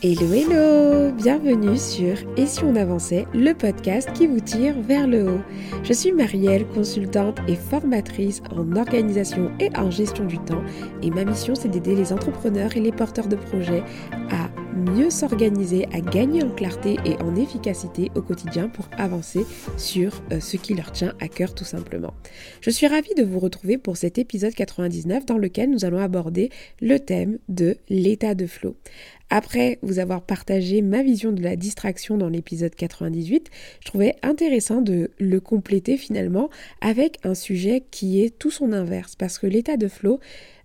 Hello hello Bienvenue sur Et si on avançait, le podcast qui vous tire vers le haut. Je suis Marielle, consultante et formatrice en organisation et en gestion du temps et ma mission c'est d'aider les entrepreneurs et les porteurs de projets à mieux s'organiser, à gagner en clarté et en efficacité au quotidien pour avancer sur euh, ce qui leur tient à cœur tout simplement. Je suis ravie de vous retrouver pour cet épisode 99 dans lequel nous allons aborder le thème de l'état de flow. Après vous avoir partagé ma vision de la distraction dans l'épisode 98, je trouvais intéressant de le compléter finalement avec un sujet qui est tout son inverse, parce que l'état de flow,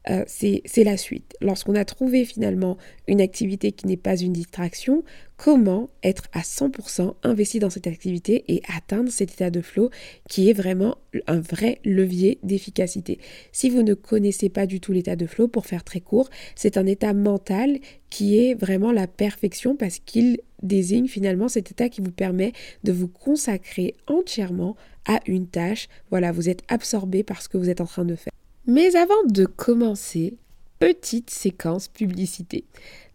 euh, c'est la suite. Lorsqu'on a trouvé finalement une activité qui n'est pas une distraction, comment être à 100% investi dans cette activité et atteindre cet état de flow qui est vraiment un vrai levier d'efficacité? Si vous ne connaissez pas du tout l'état de flow, pour faire très court, c'est un état mental qui est vraiment la perfection parce qu'il désigne finalement cet état qui vous permet de vous consacrer entièrement à une tâche. Voilà, vous êtes absorbé par ce que vous êtes en train de faire. Mais avant de commencer, petite séquence publicité.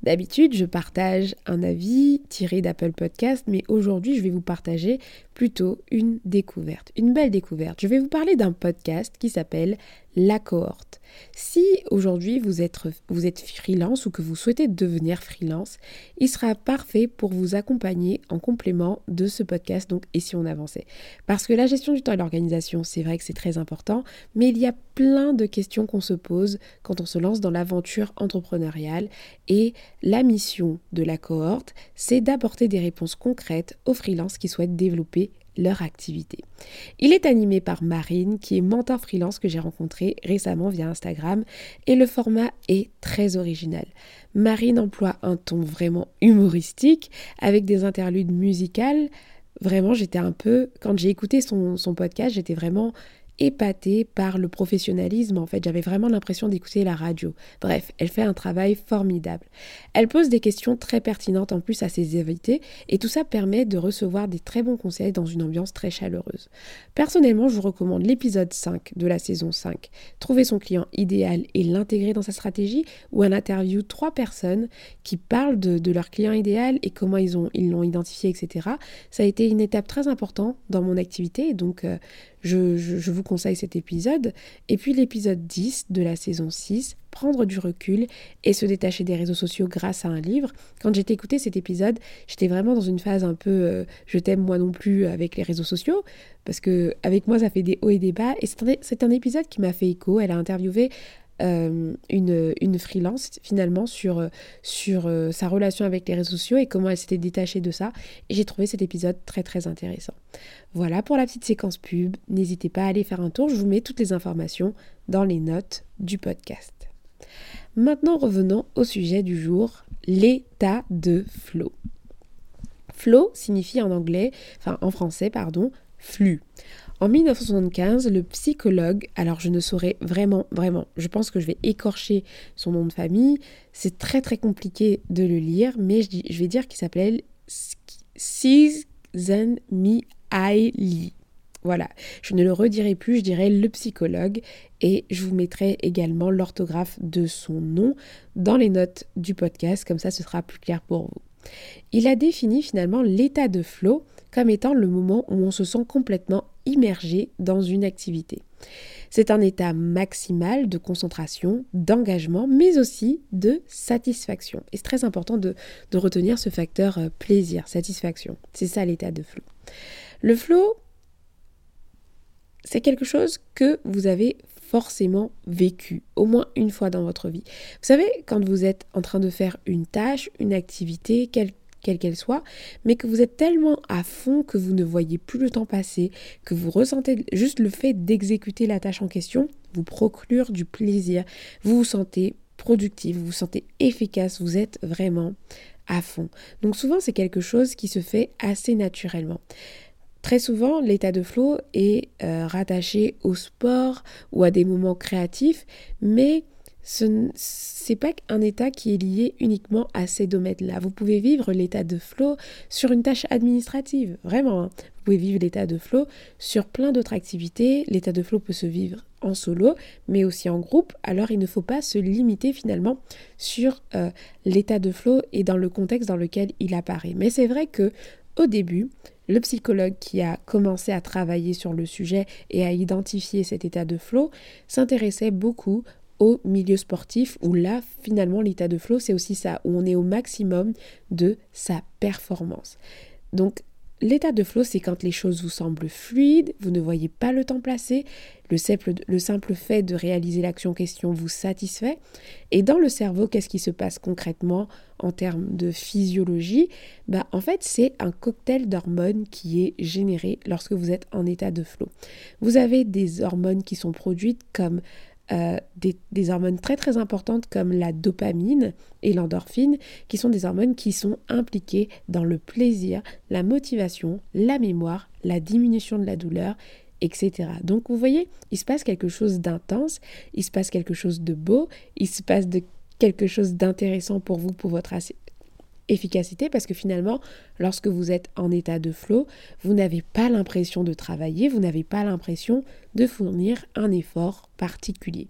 D'habitude, je partage un avis tiré d'Apple Podcast, mais aujourd'hui, je vais vous partager plutôt une découverte, une belle découverte. Je vais vous parler d'un podcast qui s'appelle La Cohorte. Si aujourd'hui vous êtes, freelance ou que vous souhaitez devenir freelance, il sera parfait pour vous accompagner en complément de ce podcast, donc Et si on avançait Parce que la gestion du temps et l'organisation, c'est vrai que c'est très important, mais il y a plein de questions qu'on se pose quand on se lance dans l'aventure entrepreneuriale et la mission de la cohorte, c'est d'apporter des réponses concrètes aux freelances qui souhaitent développer leur activité. Il est animé par Marine, qui est mentor freelance que j'ai rencontré récemment via Instagram, et le format est très original. Marine emploie un ton vraiment humoristique, avec des interludes musicales. Vraiment, j'étais un peu, quand j'ai écouté son, son podcast, j'étais vraiment épatée par le professionnalisme. En fait, j'avais vraiment l'impression d'écouter la radio. Bref, elle fait un travail formidable. Elle pose des questions très pertinentes en plus à ses invités et tout ça permet de recevoir des très bons conseils dans une ambiance très chaleureuse. Personnellement, je vous recommande l'épisode 5 de la saison 5, Trouver son client idéal et l'intégrer dans sa stratégie, où elle interview trois personnes qui parlent de, leur client idéal et comment ils l'ont identifié, etc. Ça a été une étape très importante dans mon activité, donc euh, je, vous conseille cet épisode. Et puis l'épisode 10 de la saison 6, prendre du recul et se détacher des réseaux sociaux grâce à un livre. Quand j'ai écouté cet épisode, j'étais vraiment dans une phase un peu euh, je t'aime moi non plus avec les réseaux sociaux, parce que avec moi ça fait des hauts et des bas. Et c'est un épisode qui m'a fait écho. Elle a interviewé euh, une, une, freelance finalement sur, sur euh, sa relation avec les réseaux sociaux et comment elle s'était détachée de ça. Et j'ai trouvé cet épisode très très intéressant. Voilà pour la petite séquence pub. N'hésitez pas à aller faire un tour. Je vous mets toutes les informations dans les notes du podcast. Maintenant revenons au sujet du jour, l'état de flow. Flow signifie en anglais, enfin en français pardon, flux. En 1975, le psychologue, alors je ne saurais vraiment, vraiment, je pense que je vais écorcher son nom de famille, c'est très très compliqué de le lire, mais je, je vais dire qu'il s'appelle Csikszentmihalyi. Voilà, je ne le redirai plus, je dirais le psychologue et je vous mettrai également l'orthographe de son nom dans les notes du podcast, comme ça ce sera plus clair pour vous. Il a défini finalement l'état de flow comme étant le moment où on se sent complètement immergé dans une activité. C'est un état maximal de concentration, d'engagement, mais aussi de satisfaction. Et c'est très important de, retenir ce facteur euh, plaisir, satisfaction. C'est ça l'état de flow. Le flow, c'est quelque chose que vous avez forcément vécu au moins une fois dans votre vie. Vous savez, quand vous êtes en train de faire une tâche, une activité, quelque quelle qu'elle soit, mais que vous êtes tellement à fond que vous ne voyez plus le temps passer, que vous ressentez juste le fait d'exécuter la tâche en question, vous procure du plaisir, vous vous sentez productif, vous vous sentez efficace, vous êtes vraiment à fond. Donc souvent c'est quelque chose qui se fait assez naturellement. Très souvent, l'état de flow est euh, rattaché au sport ou à des moments créatifs, mais ce n'est pas un état qui est lié uniquement à ces domaines-là. Vous pouvez vivre l'état de flow sur une tâche administrative, vraiment. Hein. Vous pouvez vivre l'état de flow sur plein d'autres activités. L'état de flow peut se vivre en solo, mais aussi en groupe, alors il ne faut pas se limiter finalement sur euh, l'état de flow et dans le contexte dans lequel il apparaît. Mais c'est vrai que au début, le psychologue qui a commencé à travailler sur le sujet et à identifier cet état de flow s'intéressait beaucoup au milieu sportif où là finalement l'état de flow c'est aussi ça où on est au maximum de sa performance. Donc L'état de flow, c'est quand les choses vous semblent fluides, vous ne voyez pas le temps passer, le simple, le simple fait de réaliser l'action question vous satisfait. Et dans le cerveau, qu'est-ce qui se passe concrètement en termes de physiologie? Bah, En fait, c'est un cocktail d'hormones qui est généré lorsque vous êtes en état de flow. Vous avez des hormones qui sont produites comme euh, des, hormones très très importantes comme la dopamine et l'endorphine, qui sont des hormones qui sont impliquées dans le plaisir, la motivation, la mémoire, la diminution de la douleur, etc. Donc vous voyez, il se passe quelque chose d'intense, il se passe quelque chose de beau, il se passe de quelque chose d'intéressant pour vous, pour votre efficacité parce que finalement, lorsque vous êtes en état de flow, vous n'avez pas l'impression de travailler, vous n'avez pas l'impression de fournir un effort particulier.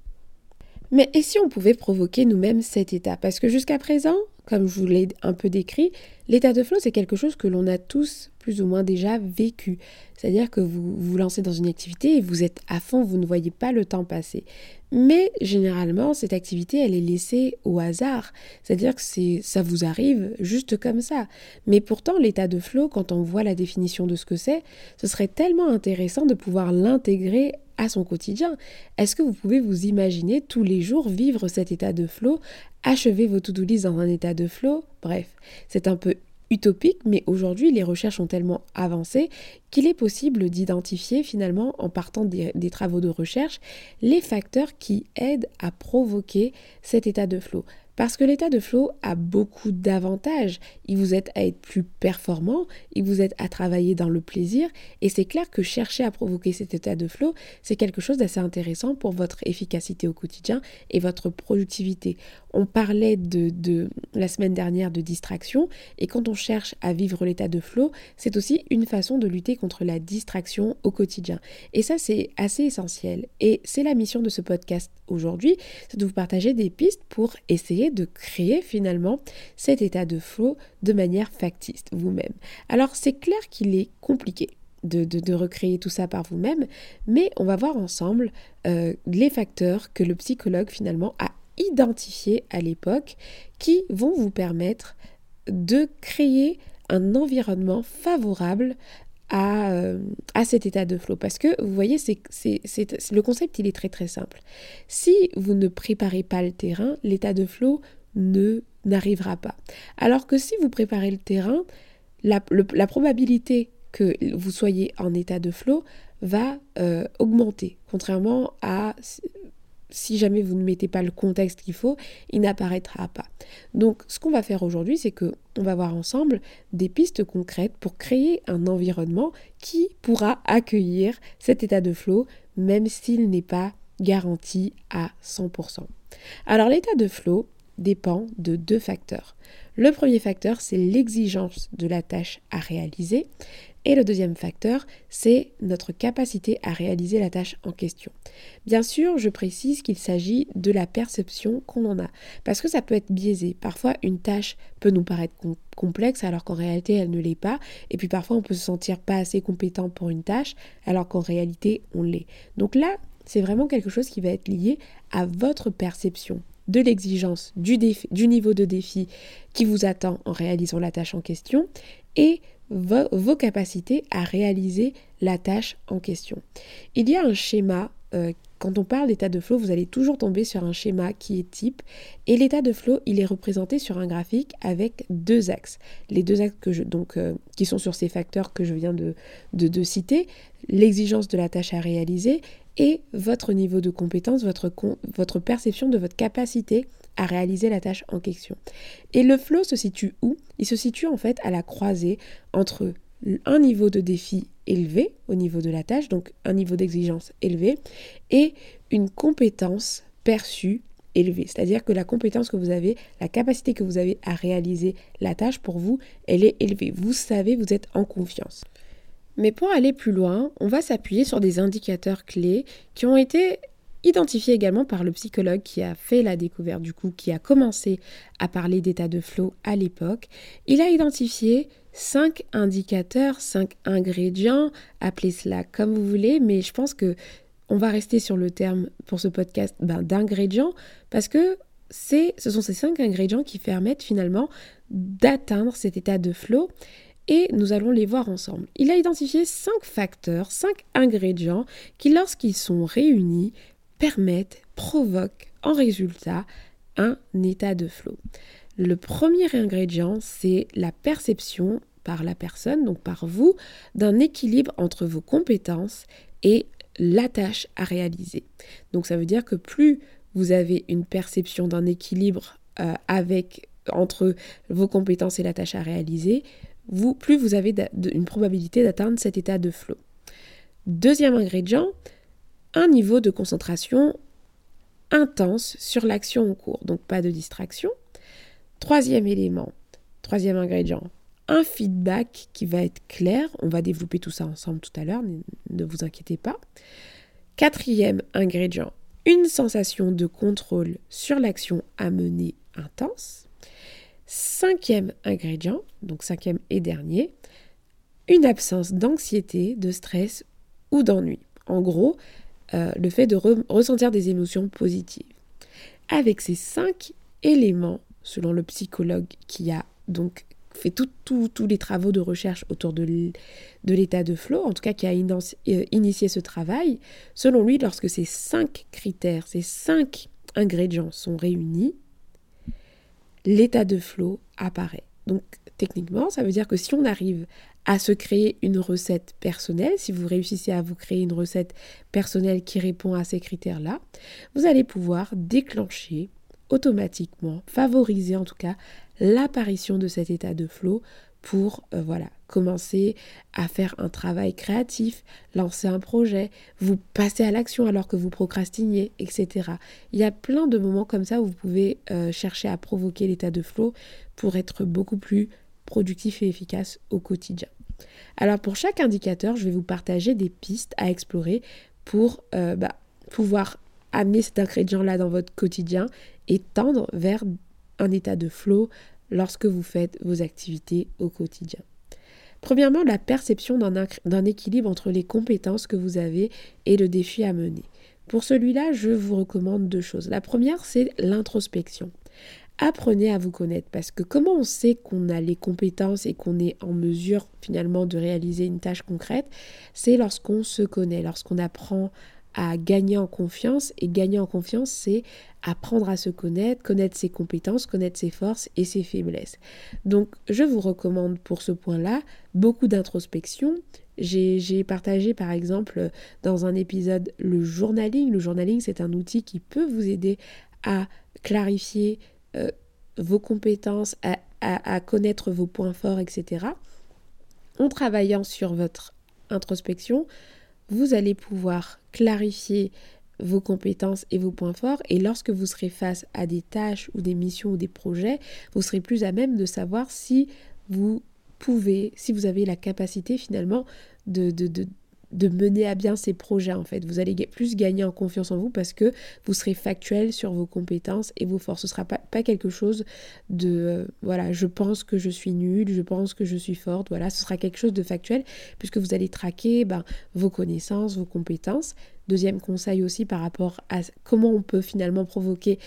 Mais et si on pouvait provoquer nous-mêmes cet état? Parce que jusqu'à présent, comme je vous l'ai un peu décrit, l'état de flow, c'est quelque chose que l'on a tous plus ou moins déjà vécu. C'est-à-dire que vous vous lancez dans une activité et vous êtes à fond, vous ne voyez pas le temps passer. Mais généralement, cette activité, elle est laissée au hasard. C'est-à-dire que c'est, ça vous arrive juste comme ça. Mais pourtant, l'état de flow, quand on voit la définition de ce que c'est, ce serait tellement intéressant de pouvoir l'intégrer à son quotidien. Est-ce que vous pouvez vous imaginer tous les jours vivre cet état de flow, achever vos to-do dans un état de flow? Bref, c'est un peu utopique, mais aujourd'hui les recherches ont tellement avancé qu'il est possible d'identifier finalement en partant des, travaux de recherche les facteurs qui aident à provoquer cet état de flow. Parce que l'état de flow a beaucoup d'avantages. Il vous aide à être plus performant, il vous aide à travailler dans le plaisir, et c'est clair que chercher à provoquer cet état de flow, c'est quelque chose d'assez intéressant pour votre efficacité au quotidien et votre productivité. On parlait de, la semaine dernière de distraction, et quand on cherche à vivre l'état de flow, c'est aussi une façon de lutter contre la distraction au quotidien. Et ça, c'est assez essentiel. Et c'est la mission de ce podcast aujourd'hui, c'est de vous partager des pistes pour essayer de créer finalement cet état de flow de manière factice vous-même. Alors c'est clair qu'il est compliqué. De, recréer tout ça par vous-même, mais on va voir ensemble euh, les facteurs que le psychologue finalement a identifiés à l'époque qui vont vous permettre de créer un environnement favorable à, euh, à, cet état de flow. Parce que vous voyez, c'est, le concept, il est très très simple. Si vous ne préparez pas le terrain, l'état de flow ne n'arrivera pas. Alors que si vous préparez le terrain, la, la, probabilité que vous soyez en état de flow va euh, augmenter, contrairement à si jamais vous ne mettez pas le contexte qu'il faut, il n'apparaîtra pas. Donc ce qu'on va faire aujourd'hui, c'est que on va voir ensemble des pistes concrètes pour créer un environnement qui pourra accueillir cet état de flow même s'il n'est pas garanti à 100%. Alors l'état de flow dépend de deux facteurs. Le premier facteur, c'est l'exigence de la tâche à réaliser et le deuxième facteur, c'est notre capacité à réaliser la tâche en question. Bien sûr, je précise qu'il s'agit de la perception qu'on en a, parce que ça peut être biaisé. Parfois, une tâche peut nous paraître complexe alors qu'en réalité, elle ne l'est pas. Et puis parfois, on peut se sentir pas assez compétent pour une tâche alors qu'en réalité, on l'est. Donc là, c'est vraiment quelque chose qui va être lié à votre perception de l'exigence, du, niveau de défi qui vous attend en réalisant la tâche en question et vos, capacités à réaliser la tâche en question. Il y a un schéma, euh, quand on parle d'état de flow, vous allez toujours tomber sur un schéma qui est type, et l'état de flow, il est représenté sur un graphique avec deux axes. Les deux axes euh, qui sont sur ces facteurs que je viens de, citer, l'exigence de la tâche à réaliser et votre niveau de compétence, votre, perception de votre capacité à réaliser la tâche en question. Et le flow se situe où? Il se situe en fait à la croisée entre un niveau de défi élevé au niveau de la tâche, donc un niveau d'exigence élevé, et une compétence perçue élevée. C'est-à-dire que la compétence que vous avez, la capacité que vous avez à réaliser la tâche pour vous, elle est élevée. Vous savez, vous êtes en confiance. Mais pour aller plus loin, on va s'appuyer sur des indicateurs clés qui ont été identifié également par le psychologue qui a fait la découverte du coup, qui a commencé à parler d'état de flow à l'époque. Il a identifié cinq indicateurs, cinq ingrédients, appelez cela comme vous voulez, mais je pense que on va rester sur le terme pour ce podcast ben, d'ingrédients parce que ce sont ces cinq ingrédients qui permettent finalement d'atteindre cet état de flow et nous allons les voir ensemble. Il a identifié cinq facteurs, cinq ingrédients qui, lorsqu'ils sont réunis, permettent, provoquent en résultat un état de flow. Le premier ingrédient, c'est la perception par la personne, donc par vous, d'un équilibre entre vos compétences et la tâche à réaliser. Donc ça veut dire que plus vous avez une perception d'un équilibre euh, avec entre vos compétences et la tâche à réaliser, plus vous avez une probabilité d'atteindre cet état de flow. Deuxième ingrédient, un niveau de concentration intense sur l'action en cours, donc pas de distraction. Troisième élément, troisième ingrédient, un feedback qui va être clair. On va développer tout ça ensemble tout à l'heure, ne vous inquiétez pas. Quatrième ingrédient, une sensation de contrôle sur l'action à mener intense. Cinquième ingrédient, donc cinquième et dernier, une absence d'anxiété, de stress ou d'ennui. En gros, euh, le fait de ressentir des émotions positives. Avec ces cinq éléments, selon le psychologue qui a donc fait tous les travaux de recherche autour de l'état de flow, en tout cas qui a euh, initié ce travail, selon lui, lorsque ces cinq critères, ces cinq ingrédients sont réunis, l'état de flow apparaît. Donc techniquement, ça veut dire que si on arrive à se créer une recette personnelle, si vous réussissez à vous créer une recette personnelle qui répond à ces critères-là, vous allez pouvoir déclencher automatiquement, favoriser en tout cas l'apparition de cet état de flow pour euh, voilà, commencer à faire un travail créatif, lancer un projet, vous passer à l'action alors que vous procrastiniez, etc. Il y a plein de moments comme ça où vous pouvez euh, chercher à provoquer l'état de flow pour être beaucoup plus productif et efficace au quotidien. Alors pour chaque indicateur, je vais vous partager des pistes à explorer pour euh, bah, pouvoir amener cet ingrédient-là dans votre quotidien et tendre vers un état de flow lorsque vous faites vos activités au quotidien. Premièrement, la perception d'un équilibre entre les compétences que vous avez et le défi à mener. Pour celui-là, je vous recommande deux choses. La première, c'est l'introspection. Apprenez à vous connaître parce que comment on sait qu'on a les compétences et qu'on est en mesure finalement de réaliser une tâche concrète, c'est lorsqu'on se connaît, lorsqu'on apprend à gagner en confiance. Et gagner en confiance, c'est apprendre à se connaître, connaître ses compétences, connaître ses forces et ses faiblesses. Donc, je vous recommande pour ce point-là beaucoup d'introspection. J'ai partagé par exemple dans un épisode le journaling. Le journaling, c'est un outil qui peut vous aider à clarifier euh, vos compétences, à, à connaître vos points forts, etc. En travaillant sur votre introspection, vous allez pouvoir clarifier vos compétences et vos points forts. Et lorsque vous serez face à des tâches ou des missions ou des projets, vous serez plus à même de savoir si vous pouvez, si vous avez la capacité finalement de, mener à bien ces projets en fait. Vous allez plus gagner en confiance en vous parce que vous serez factuel sur vos compétences et vos forces. Ce ne sera pas, pas, quelque chose de euh, voilà, je pense que je suis nulle, je pense que je suis forte. Voilà, ce sera quelque chose de factuel puisque vous allez traquer ben, vos connaissances, vos compétences. Deuxième conseil aussi par rapport à comment on peut finalement provoquer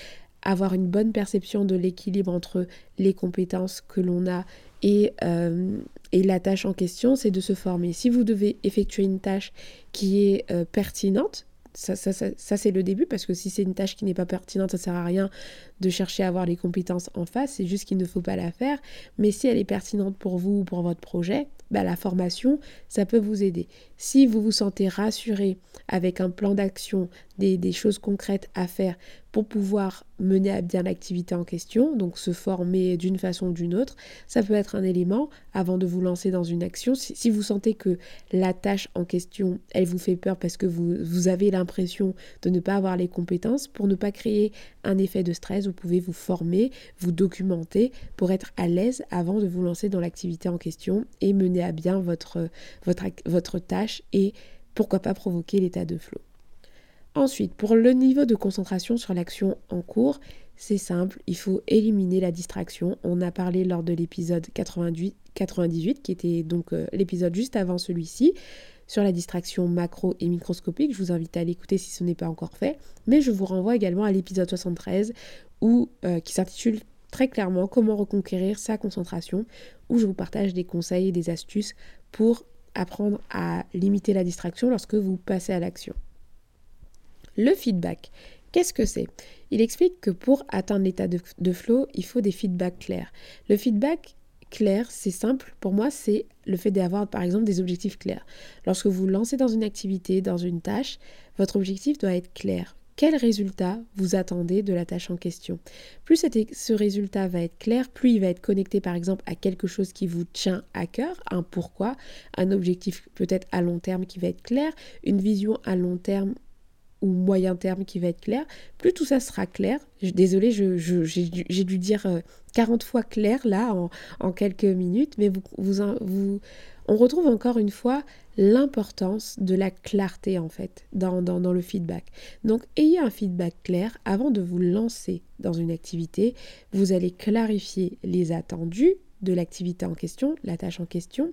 avoir une bonne perception de l'équilibre entre les compétences que l'on a et, euh, et, la tâche en question, c'est de se former. Si vous devez effectuer une tâche qui est euh, pertinente, ça c'est le début, parce que si c'est une tâche qui n'est pas pertinente, ça ne sert à rien de chercher à avoir les compétences en face, c'est juste qu'il ne faut pas la faire. Mais si elle est pertinente pour vous ou pour votre projet, bah, la formation, ça peut vous aider. Si vous vous sentez rassuré avec un plan d'action, des, choses concrètes à faire pour pouvoir mener à bien l'activité en question, donc se former d'une façon ou d'une autre, ça peut être un élément avant de vous lancer dans une action. Si, vous sentez que la tâche en question, elle vous fait peur parce que vous, avez l'impression de ne pas avoir les compétences, pour ne pas créer un effet de stress, vous pouvez vous former, vous documenter pour être à l'aise avant de vous lancer dans l'activité en question et mener à bien votre tâche et pourquoi pas provoquer l'état de flow. Ensuite, pour le niveau de concentration sur l'action en cours, c'est simple, il faut éliminer la distraction. On a parlé lors de l'épisode 98, 98, qui était donc euh, l'épisode juste avant celui-ci, sur la distraction macro et microscopique. Je vous invite à l'écouter si ce n'est pas encore fait. Mais je vous renvoie également à l'épisode 73, où, euh, qui s'intitule très clairement Comment reconquérir sa concentration, où je vous partage des conseils et des astuces pour apprendre à limiter la distraction lorsque vous passez à l'action. Le feedback, qu'est-ce que c'est? Il explique que pour atteindre l'état de, flow, il faut des feedbacks clairs. Le feedback clair, c'est simple. Pour moi, c'est le fait d'avoir, par exemple, des objectifs clairs. Lorsque vous lancez dans une activité, dans une tâche, votre objectif doit être clair quel résultat vous attendez de la tâche en question. Plus ce résultat va être clair, plus il va être connecté par exemple à quelque chose qui vous tient à cœur, un pourquoi, un objectif peut-être à long terme qui va être clair, une vision à long terme ou moyen terme qui va être clair, plus tout ça sera clair. Désolée, j'ai dû, dire 40 euh, fois clair là en, quelques minutes, mais vous, vous, on retrouve encore une fois l'importance de la clarté en fait dans, dans, le feedback. Donc ayez un feedback clair avant de vous lancer dans une activité. Vous allez clarifier les attendus de l'activité en question, la tâche en question,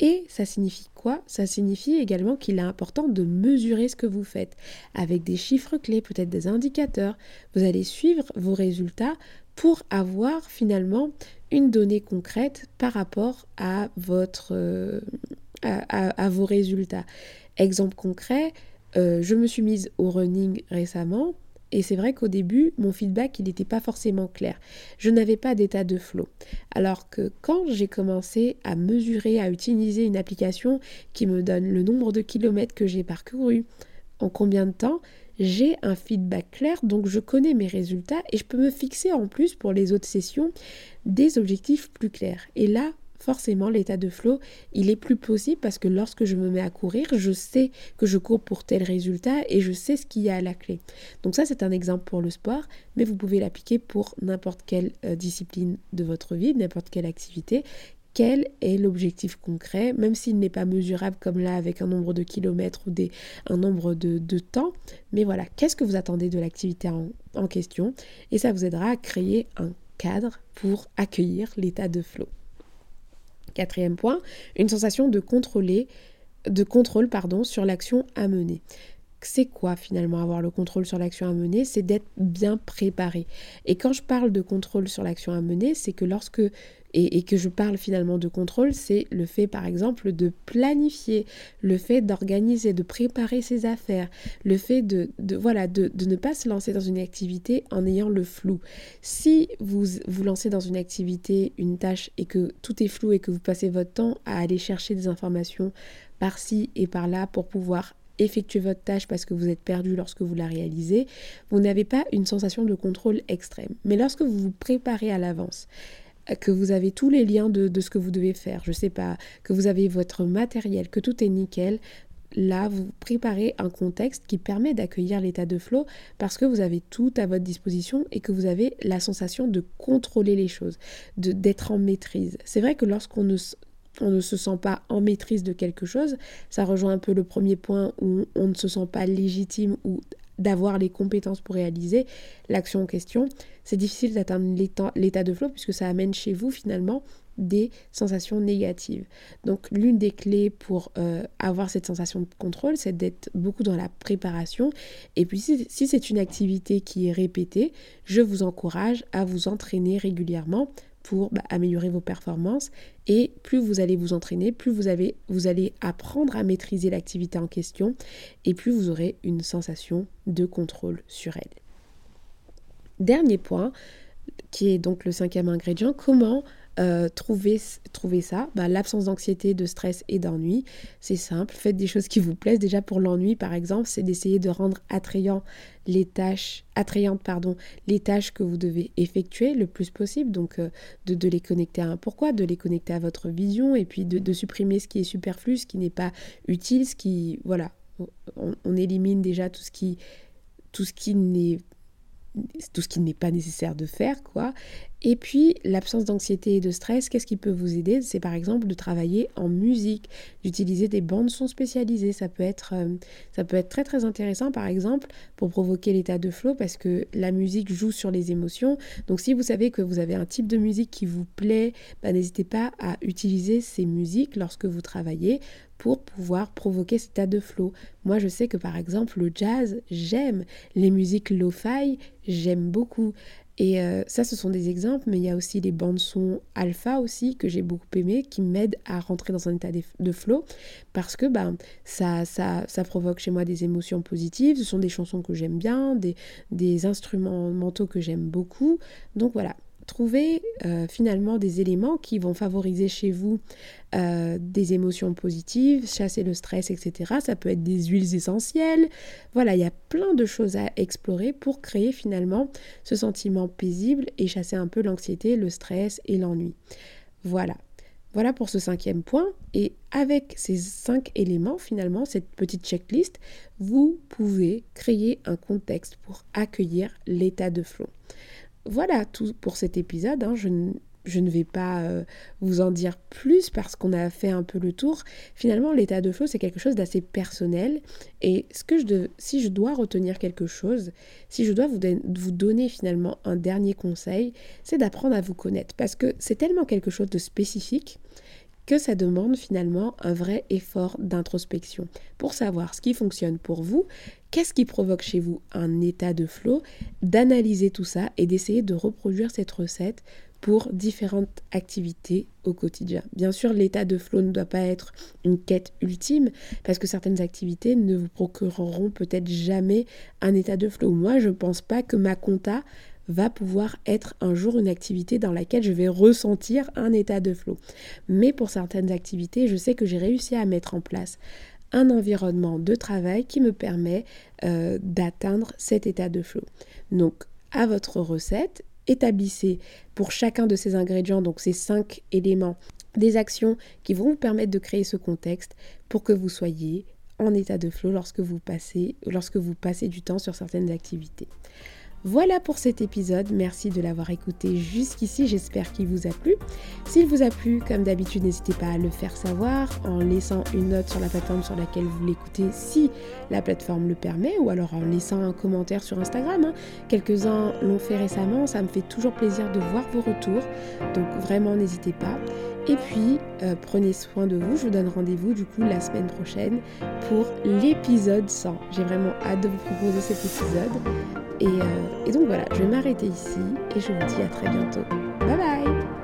et ça signifie quoi? Ça signifie également qu'il est important de mesurer ce que vous faites avec des chiffres clés, peut-être des indicateurs. Vous allez suivre vos résultats pour avoir finalement une donnée concrète par rapport à, votre, euh, à, vos résultats. Exemple concret, euh, je me suis mise au running récemment et c'est vrai qu'au début, mon feedback, il n'était pas forcément clair. Je n'avais pas d'état de flow. Alors que quand j'ai commencé à mesurer, à utiliser une application qui me donne le nombre de kilomètres que j'ai parcouru, en combien de temps, j'ai un feedback clair, donc je connais mes résultats et je peux me fixer en plus pour les autres sessions des objectifs plus clairs. Et là, forcément l'état de flow, il est plus possible parce que lorsque je me mets à courir, je sais que je cours pour tel résultat et je sais ce qu'il y a à la clé. Donc ça, c'est un exemple pour le sport, mais vous pouvez l'appliquer pour n'importe quelle euh, discipline de votre vie, n'importe quelle activité. Quel est l'objectif concret, même s'il n'est pas mesurable comme là avec un nombre de kilomètres ou un nombre de, temps. Mais voilà, qu'est-ce que vous attendez de l'activité en, en question? Et ça vous aidera à créer un cadre pour accueillir l'état de flow. Quatrième point, une sensation de contrôler, de contrôle sur l'action à mener. C'est quoi finalement avoir le contrôle sur l'action à mener? C'est d'être bien préparé. Et quand je parle de contrôle sur l'action à mener, c'est que lorsque et, que je parle finalement de contrôle, c'est le fait par exemple de planifier, le fait d'organiser, de préparer ses affaires, le fait de, voilà, de, ne pas se lancer dans une activité en ayant le flou. Si vous vous lancez dans une activité, une tâche et que tout est flou et que vous passez votre temps à aller chercher des informations par-ci et par-là pour pouvoir effectuer votre tâche parce que vous êtes perdu lorsque vous la réalisez, vous n'avez pas une sensation de contrôle extrême. Mais lorsque vous vous préparez à l'avance, que vous avez tous les liens de, ce que vous devez faire, je sais pas, que vous avez votre matériel, que tout est nickel, là, vous préparez un contexte qui permet d'accueillir l'état de flow parce que vous avez tout à votre disposition et que vous avez la sensation de contrôler les choses, de d'être en maîtrise. C'est vrai que lorsqu'on ne, on ne se sent pas en maîtrise de quelque chose, ça rejoint un peu le premier point où on ne se sent pas légitime ou d'avoir les compétences pour réaliser l'action en question, c'est difficile d'atteindre l'état de flow puisque ça amène chez vous finalement des sensations négatives. Donc l'une des clés pour euh, avoir cette sensation de contrôle, c'est d'être beaucoup dans la préparation. Et puis si, si c'est une activité qui est répétée, je vous encourage à vous entraîner régulièrement pour bah, améliorer vos performances. Et plus vous allez vous entraîner, plus vous, avez, vous allez apprendre à maîtriser l'activité en question et plus vous aurez une sensation de contrôle sur elle. Dernier point, qui est donc le cinquième ingrédient, comment euh, trouver, trouver ça, bah, l'absence d'anxiété, de stress et d'ennui, c'est simple. Faites des choses qui vous plaisent. Déjà pour l'ennui, par exemple, c'est d'essayer de rendre attrayant les tâches, attrayantes pardon, les tâches que vous devez effectuer le plus possible. Donc euh, de, les connecter à un pourquoi, de les connecter à votre vision et puis de, supprimer ce qui est superflu, ce qui n'est pas utile, ce qui voilà, on, on élimine déjà tout ce qui tout ce qui tout ce qui n'est pas nécessaire de faire, quoi. Et puis, l'absence d'anxiété et de stress, qu'est-ce qui peut vous aider? C'est par exemple de travailler en musique, d'utiliser des bandes son spécialisées. Ça peut, être, euh, ça peut être très très intéressant, par exemple, pour provoquer l'état de flow, parce que la musique joue sur les émotions. Donc, si vous savez que vous avez un type de musique qui vous plaît, bah, n'hésitez pas à utiliser ces musiques lorsque vous travaillez pour pouvoir provoquer cet état de flow. Moi, je sais que par exemple, le jazz, j'aime. Les musiques lo-fi, j'aime beaucoup. Et euh, ça, ce sont des exemples, mais il y a aussi les bandes son alpha aussi que j'ai beaucoup aimé, qui m'aident à rentrer dans un état de flow, parce que ben, ça, ça, ça provoque chez moi des émotions positives, ce sont des chansons que j'aime bien, des instruments mentaux que j'aime beaucoup. Donc voilà, trouver euh, finalement des éléments qui vont favoriser chez vous euh, des émotions positives, chasser le stress, etc. Ça peut être des huiles essentielles. Voilà, il y a plein de choses à explorer pour créer finalement ce sentiment paisible et chasser un peu l'anxiété, le stress et l'ennui. Voilà. Voilà pour ce cinquième point. Et avec ces cinq éléments, finalement, cette petite checklist, vous pouvez créer un contexte pour accueillir l'état de flow. Voilà tout pour cet épisode. Hein. Je, ne vais pas euh, vous en dire plus parce qu'on a fait un peu le tour. Finalement, l'état de flow, c'est quelque chose d'assez personnel. Et ce que je si je dois retenir quelque chose, si je dois vous, vous donner finalement un dernier conseil, c'est d'apprendre à vous connaître. Parce que c'est tellement quelque chose de spécifique que ça demande finalement un vrai effort d'introspection pour savoir ce qui fonctionne pour vous, qu'est-ce qui provoque chez vous un état de flow, d'analyser tout ça et d'essayer de reproduire cette recette pour différentes activités au quotidien. Bien sûr, l'état de flow ne doit pas être une quête ultime parce que certaines activités ne vous procureront peut-être jamais un état de flow. Moi, je ne pense pas que ma compta va pouvoir être un jour une activité dans laquelle je vais ressentir un état de flow. Mais pour certaines activités, je sais que j'ai réussi à mettre en place un environnement de travail qui me permet euh, d'atteindre cet état de flow. Donc, à votre recette, établissez pour chacun de ces ingrédients, donc ces cinq éléments, des actions qui vont vous permettre de créer ce contexte pour que vous soyez en état de flow lorsque vous passez, lorsque vous passez du temps sur certaines activités. Voilà pour cet épisode, merci de l'avoir écouté jusqu'ici, j'espère qu'il vous a plu. S'il vous a plu, comme d'habitude, n'hésitez pas à le faire savoir en laissant une note sur la plateforme sur laquelle vous l'écoutez si la plateforme le permet, ou alors en laissant un commentaire sur Instagram. Hein. Quelques-uns l'ont fait récemment, ça me fait toujours plaisir de voir vos retours, donc vraiment n'hésitez pas. Et puis, euh, prenez soin de vous. Je vous donne rendez-vous du coup la semaine prochaine pour l'épisode 100. J'ai vraiment hâte de vous proposer cet épisode. Euh, et donc voilà, je vais m'arrêter ici et je vous dis à très bientôt. Bye bye